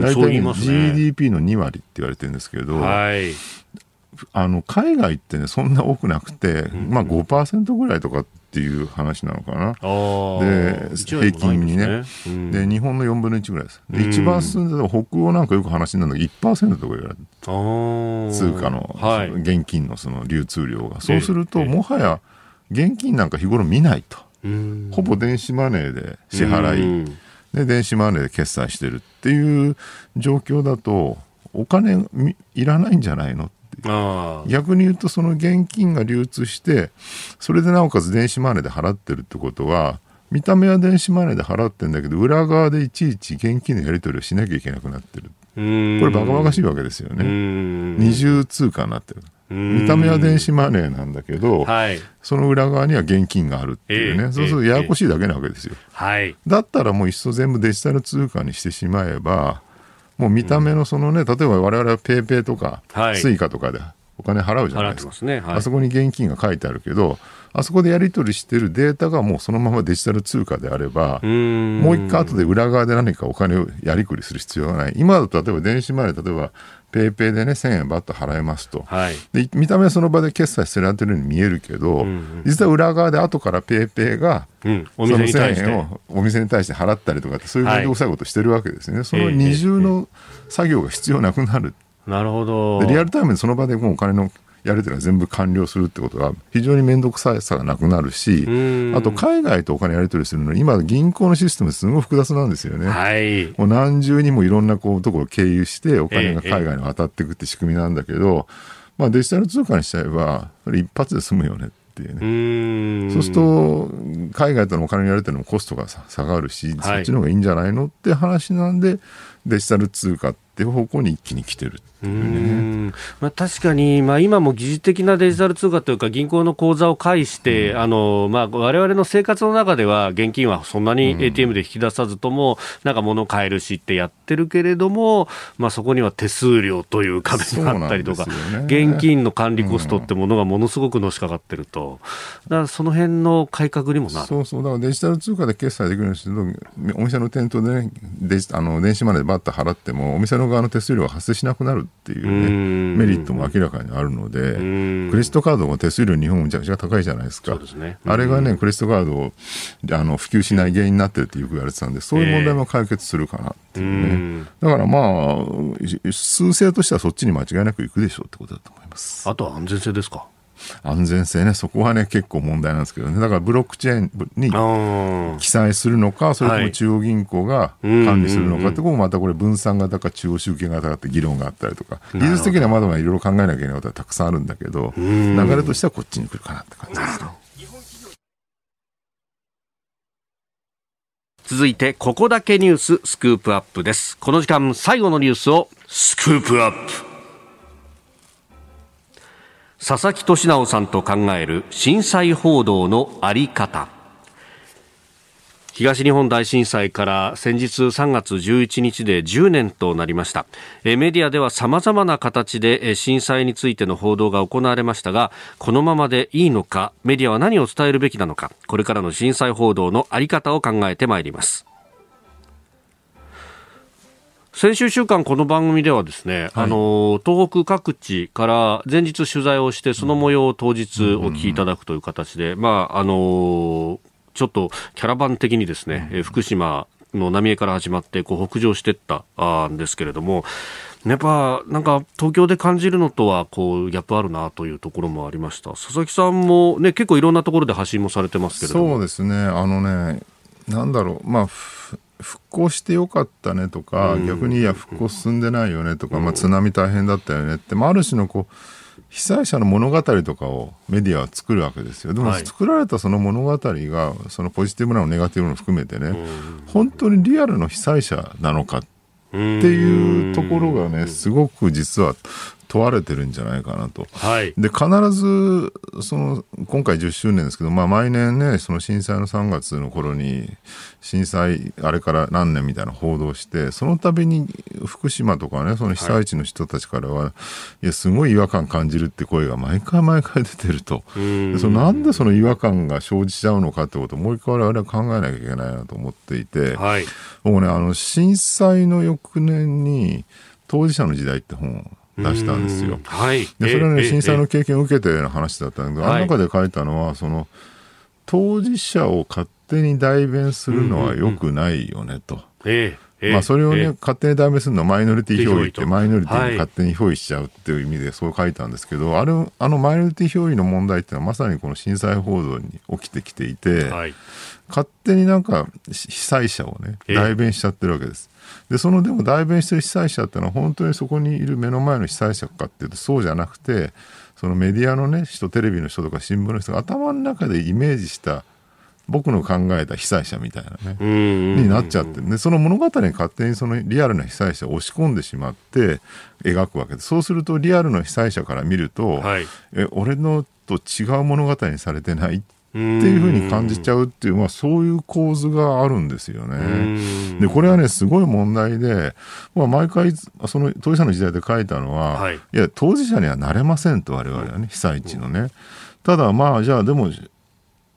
大体、ね、GDP の2割って言われてるんですけど、はい、あの海外ってね、そんな多くなくて、まあ5%ぐらいとかっていう話なのかな。で、平均にね、うん、で、日本の4分の1ぐらいです。で、一番進んでた北欧なんかよく話になるのが1%とか言われる。通貨の、はい、現金のその流通量が。そうすると、もはや現金なんか日頃見ないと。ほぼ電子マネーで支払い。で、電子マネーで決済してるっていう状況だと、お金いらないんじゃないの逆に言うとその現金が流通してそれでなおかつ電子マネーで払ってるってことは見た目は電子マネーで払ってるんだけど裏側でいちいち現金のやり取りをしなきゃいけなくなってる。これバカバカしいわけですよね。二重通貨になってる。見た目は電子マネーなんだけど、はい、その裏側には現金があるっていうね、えー、そうするとややこしいだけなわけですよ、えー、だったらもういっそ全部デジタル通貨にしてしまえばもう見た目のそのね、例えば我々は PayPay とか、 Suica とかでお金払うじゃないですか。すねはい、あそこに現金が書いてあるけど、あそこでやり取りしてるデータがもうそのままデジタル通貨であれば、もう一回後で裏側で何かお金をやりくりする必要がない。今だと例えば電子マネー、例えばPayPay でね、1000円バッと払えますと、はい、で見た目はその場で決済してられてるように見えるけど、うんうん、実は裏側で後から PayPay が、うん、その1000円をお店に対して払ったりとかって、そういう面倒くさい。ことしてるわけですね、はい、その二重の作業が必要なくなる。なるほど。リアルタイムでその場でもうお金のやるというのは全部完了するってことが非常に面倒くささがなくなるし、あと海外とお金やり取りするのに、今、銀行のシステムすごい複雑なんですよね。はい、もう何重にもいろんなこうところを経由して、お金が海外に渡っていくって仕組みなんだけど、まあ、デジタル通貨にしちゃえば、一発で済むよねっていうね。そうすると、海外とのお金にやるというのもコストが下がるし、そっちの方がいいんじゃないのって話なんで、デジタル通貨っていう方向に一気に来てるっていうね。まあ、確かに、まあ、今も疑似的なデジタル通貨というか、銀行の口座を介して、うん、あのまあ、我々の生活の中では、現金はそんなに ATM で引き出さずとも、なんか物買えるしってやってるけれども、まあ、そこには手数料という壁があったりとか、ね、現金の管理コストってものがものすごくのしかかってると、だからその辺の改革にもなる。そうそう、だからデジタル通貨で決済できるようにすると、お店の店頭で、ね、デジあの電子マネーでバッと払っても、お店の側の手数料が発生しなくなるっていうね、メリットも明らかにあるので、クレジットカードも手数料日本めちゃくちゃ高いじゃないですか。すね、あれがね、クレジットカードをあの普及しない原因になってるってよく言われてたんで、そういう問題も解決するかなっていうね。だからまあ、数勢としてはそっちに間違いなくいくでしょうってことだと思います。あとは安全性ですか？安全性ね、そこはね、結構問題なんですけどね、だからブロックチェーンに記載するのか、それとも中央銀行が管理するのかって、ここまたこれ、分散型か中央集権型かって議論があったりとか、技術的にはまだまだいろいろ考えなきゃいけないことはたくさんあるんだけど、流れとしてはこっちに来るかなって感じですね。続いて、ここだけニューススクープアップです。この時間、最後のニュースをスクープアップ。佐々木俊直さんと考える震災報道のあり方。東日本大震災から先日3月11日で10年となりました。メディアでは様々な形で震災についての報道が行われましたがこのままでいいのかメディアは何を伝えるべきなのかこれからの震災報道のあり方を考えてまいります。先週週間この番組ではですね、はい、あの東北各地から前日取材をしてその模様を当日お聞きいただくという形で、まああのちょっとキャラバン的にですね、福島の浪江から始まってこう北上していったんですけれども、やっぱなんか東京で感じるのとはこうギャップあるなというところもありました。佐々木さんも、ね、結構いろんなところで発信もされてますけれどそうですね。あのねなんだろう。まあ復興してよかったねとか、逆にいや復興進んでないよねとか、まあ、津波大変だったよねって、まあ、ある種のこう被災者の物語とかをメディアは作るわけですよ。でも作られたその物語がそのポジティブなのネガティブなの含めてね、本当にリアルの被災者なのかっっていうところがねすごく実は問われてるんじゃないかなと。はい、で必ずその今回10周年ですけど、まあ、毎年ねその震災の3月の頃に震災あれから何年みたいな報道してその度に福島とかねその被災地の人たちからは、はい、いやすごい違和感感じるって声が毎回毎回出てると。でそのなんでその違和感が生じちゃうのかってことをもう一回我々は考えなきゃいけないなと思っていて、はい、僕ねあの震災の翌年に当事者の時代って本出したんですよ。はい、でそれはね、震災の経験を受けての話だったんだけど、あの中で書いたのはその当事者を勝手に代弁するのはよくないよねと。まあ、それをね、勝手に代弁するのはマイノリティ表意ってマイノリティに勝手に表意しちゃうっていう意味でそう書いたんですけど、あれあのマイノリティ表意の問題っていうのはまさにこの震災報道に起きてきていて、勝手になんか被災者をね代弁しちゃってるわけです。でそのでも代弁してる被災者っていうのは本当にそこにいる目の前の被災者かっていうとそうじゃなくてそのメディアのね人テレビの人とか新聞の人が頭の中でイメージした僕の考えた被災者みたいなねになっちゃってでその物語に勝手にそのリアルな被災者を押し込んでしまって描くわけでそうするとリアルな被災者から見ると、はい、え俺のと違う物語にされてないっていうふうに感じちゃうっていう、まあ、そういう構図があるんですよね。でこれはねすごい問題で、まあ、毎回その当事者の時代で書いたのは、はい、いや当事者にはなれませんと我々はね被災地のね。ただまあじゃあでも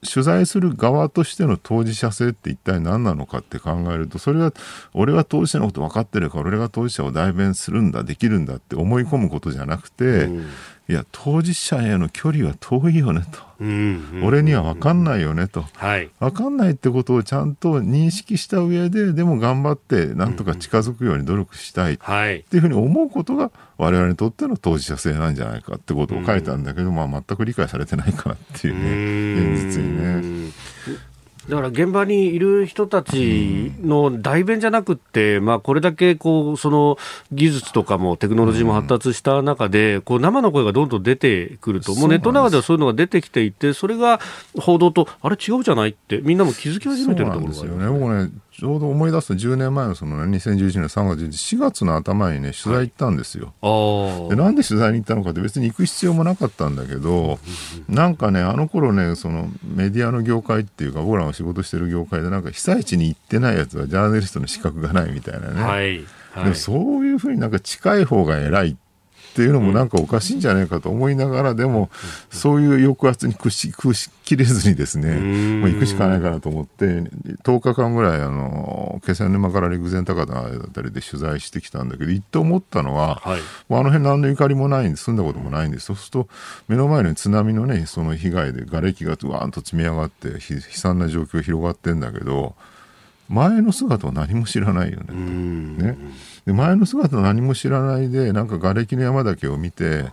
取材する側としての当事者性って一体何なのかって考えるとそれは俺は当事者のこと分かってるから俺が当事者を代弁するんだできるんだって思い込むことじゃなくて、いや当事者への距離は遠いよねと、俺には分かんないよねと、はい、分かんないってことをちゃんと認識した上ででも頑張ってなんとか近づくように努力したい。っていうふうに思うことが我々にとっての当事者性なんじゃないかってことを書いたんだけど、まあ、全く理解されてないかなっていうね。現実にね。だから現場にいる人たちの代弁じゃなくて、まあ、これだけこうその技術とかもテクノロジーも発達した中で、こう生の声がどんどん出てくると、もう。ネットの中ではそういうのが出てきていて、それが報道と、あれ違うじゃないって、みんなも気づき始めてるところがある。よね。僕ねちょうど思い出すと10年前のその、ね、2011年3月4月の頭にね取材行ったんですよ、はい、でなんで取材に行ったのかって別に行く必要もなかったんだけどなんかねあの頃ねそのメディアの業界っていうか僕らが仕事してる業界でなんか被災地に行ってないやつはジャーナリストの資格がないみたいなね、はい。はい、でもそういうふうになんか近い方が偉いっていうのもなんかおかしいんじゃないかと思いながらでもそういう抑圧に屈しきれずにですねもう行くしかないかなと思って10日間ぐらいあの気仙沼から陸前高田あたりで取材してきたんだけど行って思ったのは、はい、もうあの辺何のゆかりもないんで住んだこともないんですそうすると目の前に津波のねその被害で瓦礫がわーんと積み上がって悲惨な状況が広がってんだけど前の姿は何も知らないよね。ねで前の姿何も知らないでなんか瓦礫の山だけを見て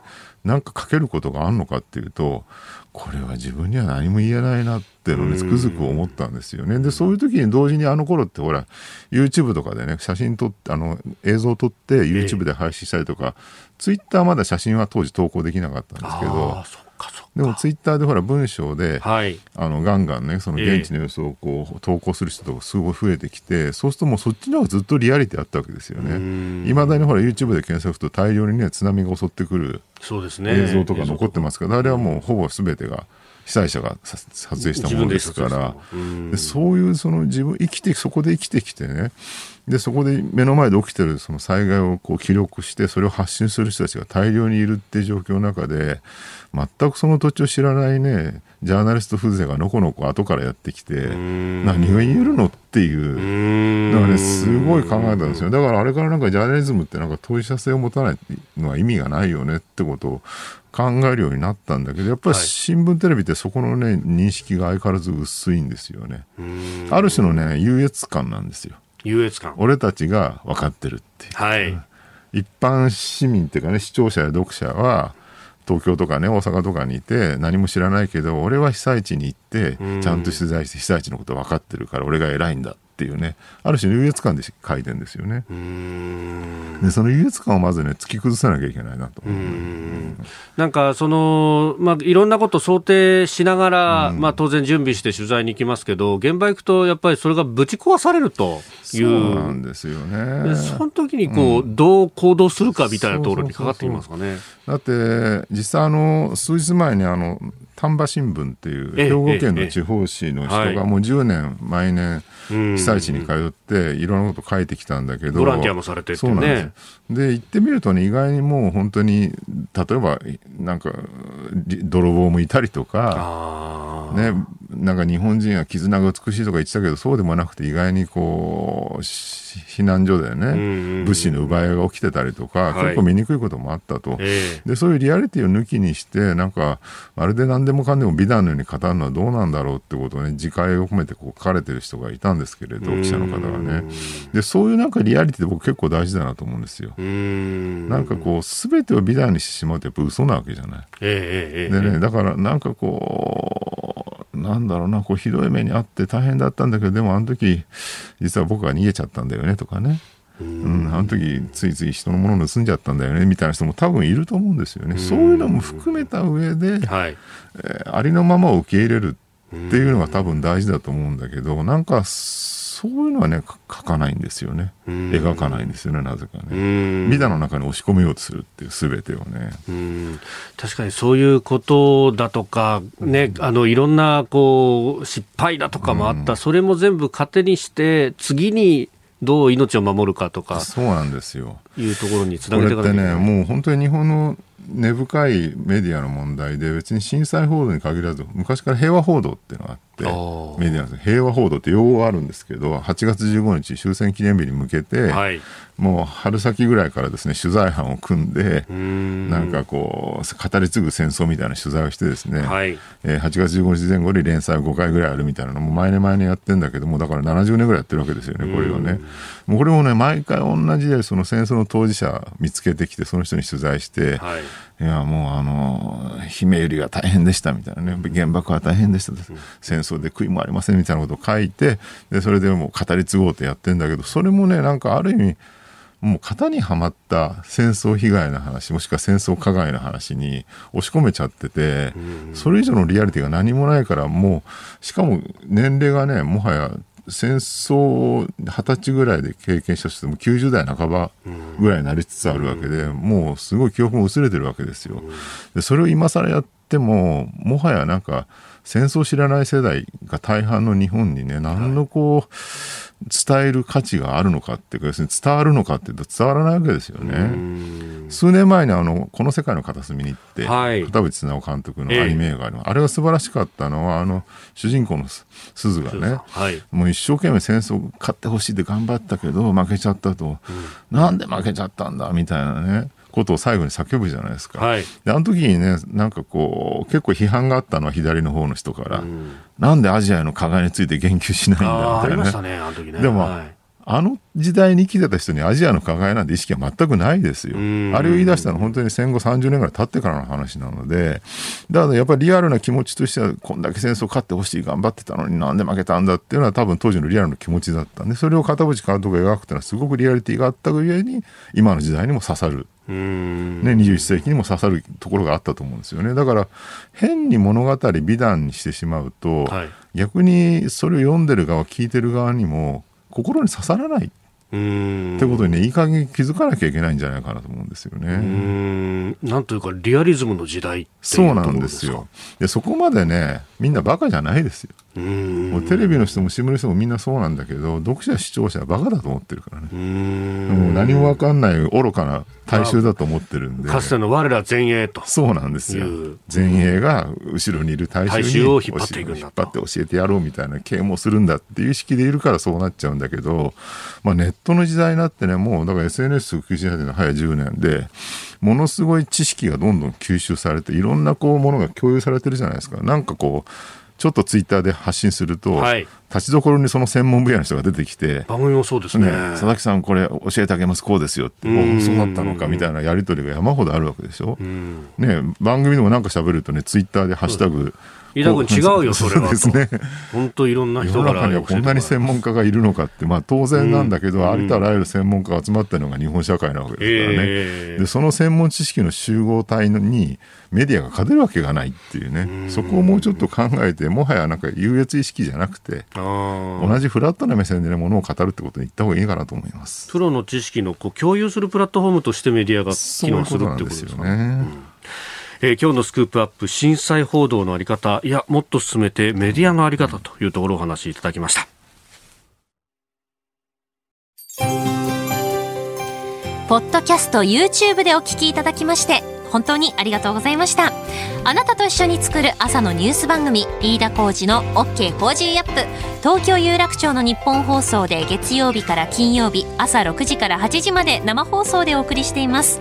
なんかかけることがあるのかっていうとこれは自分には何も言えないなってのねつくづく思ったんですよね。でそういう時に同時にあの頃ってほら YouTube とかでね写真撮ってあの映像を撮って YouTube で配信したりとか、ツイッターまだ写真は当時投稿できなかったんですけど。でもツイッターでほら文章で、はい、あのガンガンねその現地の様子をこう投稿する人とかすごい増えてきてそうするともうそっちの方がずっとリアリティあったわけですよね。いまだにほら YouTube で検索すると大量にね津波が襲ってくる映像とか残ってますから、あれはもうほぼ全てが被災者が撮影したものですから。でそういうその自分生きてそこで生きてきてね。でそこで目の前で起きてるその災害をこう記録してそれを発信する人たちが大量にいるっていう状況の中で全くその土地を知らないねジャーナリスト風情がのこのこ後からやってきて何が言えるのっていう。だからねすごい考えたんですよ。だからあれからなんかジャーナリズムってなんか当事者性を持たないのは意味がないよねってことを考えるようになったんだけどやっぱり新聞テレビってそこのね認識が相変わらず薄いんですよねある種のね優越感なんですよ優越感。俺たちが分かってるっていう。はい。一般市民っていうかね、視聴者や読者は、東京とかね、大阪とかにいて、何も知らないけど、俺は被災地に行って、ちゃんと取材して被災地のこと分かってるから、俺が偉いんだっていうね、ある種の優越感で書いてんですよね。で、その優越感をまずね、突き崩さなきゃいけないなと思う。なんか、その、まあ、いろんなこと想定しながら、まあ、当然準備して取材に行きますけど、現場行くと、やっぱりそれがぶち壊されるという。そうなんですよね。その時に、こう、どう行動するかみたいなところにかかってきますかね。だって、実際、あの、数日前に、あの、丹波新聞っていう兵庫県の地方紙の人がもう10年毎年被災地に通っていろんなこと書いてきたんだけどボランティアもされてて、ね、で行ってみるとね意外にもう本当に例えばなんか泥棒もいたりとかねなんか日本人は絆が美しいとか言ってたけどそうでもなくて意外にこう避難所でね、物資の奪い合いが起きてたりとか、結構見にくいこともあったと、でそういうリアリティを抜きにして、なんか、まるで何でもかんでも美談のように語るのはどうなんだろうってことをね、自戒を込めてこう書かれてる人がいたんですけれど、記者の方がね。で、そういうなんかリアリティって僕結構大事だなと思うんですよ。なんかこう、すべてを美談にしてしまうとやっぱ嘘なわけじゃない。でね、だからなんかこう、なんだろうな、こうひどい目にあって大変だったんだけど、でもあの時、実は僕が逃げちゃったんだよねとかね。うん、あの時ついつい人のもの盗んじゃったんだよねみたいな人も多分いると思うんですよね。そういうのも含めた上で、はい、えー、ありのままを受け入れるっていうのが多分大事だと思うんだけど、なんかそういうのはね書かないんですよね。描かないんですよねなぜかね。ビダの中に押し込めようとするっていう全てをね。確かにそういうことだとかね、あのいろんなこう失敗だとかもあった、それも全部糧にして次にどう命を守るかとか。そうなんですよいうところにつなげていかなきゃいけない。ねもう本当に日本の根深いメディアの問題で別に震災報道に限らず昔から平和報道っていうのがあってメディアの平和報道って用語があるんですけど8月15日終戦記念日に向けて、はい、もう春先ぐらいからですね取材班を組んでなんかこう語り継ぐ戦争みたいな取材をしてですね、はい、えー、8月15日前後に連載5回ぐらいあるみたいなのも毎年毎年やってるんだけどもだから70年ぐらいやってるわけですよねこれをね。もうこれもね毎回同じでその戦争の当事者見つけてきてその人に取材して、はい、いやもうあの姫ゆりが大変でしたみたいなね原爆は大変でした、うん、戦争で悔いもありませんみたいなことを書いてでそれでもう語り継ごうってやってんだけどそれもねなんかある意味もう型にはまった戦争被害の話もしくは戦争加害の話に押し込めちゃってて、それ以上のリアリティが何もないからもうしかも年齢がねもはや戦争を二十歳ぐらいで経験した人も90代半ばぐらいになりつつあるわけで、もうすごい記憶も薄れてるわけですよ。でそれを今更やってももはやなんか戦争を知らない世代が大半の日本にね何のこう、伝える価値があるのかっていうか、要するに伝わるのかっていうと伝わらないわけですよね。数年前にあの、この世界の片隅に行って、はい、片渕直監督のアニメ映画の、えー、あれが素晴らしかったのは、あの、主人公の鈴がね、はい、もう一生懸命戦争勝ってほしいって頑張ったけど、負けちゃったと、うん、なんで負けちゃったんだ、みたいなね。ことを最後に叫ぶじゃないですか。はい、であの時にね、なんかこう、結構批判があったのは左の方の人から、うん、なんでアジアの加害について言及しないんだみたいなね。ね。でも、はいあの時代に生きてた人にアジアの加害なんて意識は全くないですよ。あれを言い出したのは本当に戦後30年ぐらい経ってからの話なので、だからやっぱりリアルな気持ちとしては、こんだけ戦争勝ってほしい、頑張ってたのになんで負けたんだっていうのは多分当時のリアルな気持ちだったんで、それを片渕監督が描くっていうのはすごくリアリティがあった上に、今の時代にも刺さる。ね、21世紀にも刺さるところがあったと思うんですよね。だから、変に物語美談にしてしまうと、はい、逆にそれを読んでる側、聞いてる側にも、心に刺さらないってことにね、いい加減気づかなきゃいけないんじゃないかなと思うんですよね。うんなんというか、リアリズムの時代そうなんですよ。でそこまでね、みんなバカじゃないですよ。もうテレビの人も新聞の人もみんなそうなんだけど、読者、視聴者はバカだと思ってるからね。もう何も分かんない愚かな大衆だと思ってるんで。かつての我ら前衛と。そうなんですよ。前衛が後ろにいる大衆を引っ張っていくんだ引っ張って教えてやろうみたいな啓蒙するんだっていう意識でいるからそうなっちゃうんだけど、まあネットの時代になってね、もうだから SNS 普及し始めたの早10年で、ものすごい知識がどんどん吸収されて、いろんなこうものが共有されてるじゃないですか。なんかこう、ちょっとツイッターで発信すると、はい、立ちどころにその専門分野の人が出てきて、番組もそうですね、ね、佐々木さん、これ教えてあげます、こうですよって、うそうだったのかみたいなやり取りが山ほどあるわけでしょ？ね、番組でもなんか喋るとね、ツイッターでハッシュタグ、飯田君違うよ、それは。ですね。本当いろんな人が。世の中にはこんなに専門家がいるのかって、まあ当然なんだけど、うん、ありとあらゆる専門家が集まったのが日本社会なわけですからね。えー、で、その専門知識の集合体にメディアが勝てるわけがないっていうね、うそこをもうちょっと考えて、もはやなんか優越意識じゃなくて、同じフラットな目線で、ね、ものを語るってことに言った方がいいかなと思います。プロの知識のこう共有するプラットフォームとしてメディアが機能するってことですよね。うんえ、今日のスクープアップ震災報道のあり方いやもっと進めてメディアのあり方というところをお話しいただきました。ポッドキャスト YouTube でお聞きいただきまして本当にありがとうございました。あなたと一緒に作る朝のニュース番組飯田浩二の OK コージーアップ。東京有楽町のニッポン放送で月曜日から金曜日朝6時から8時まで生放送でお送りしています。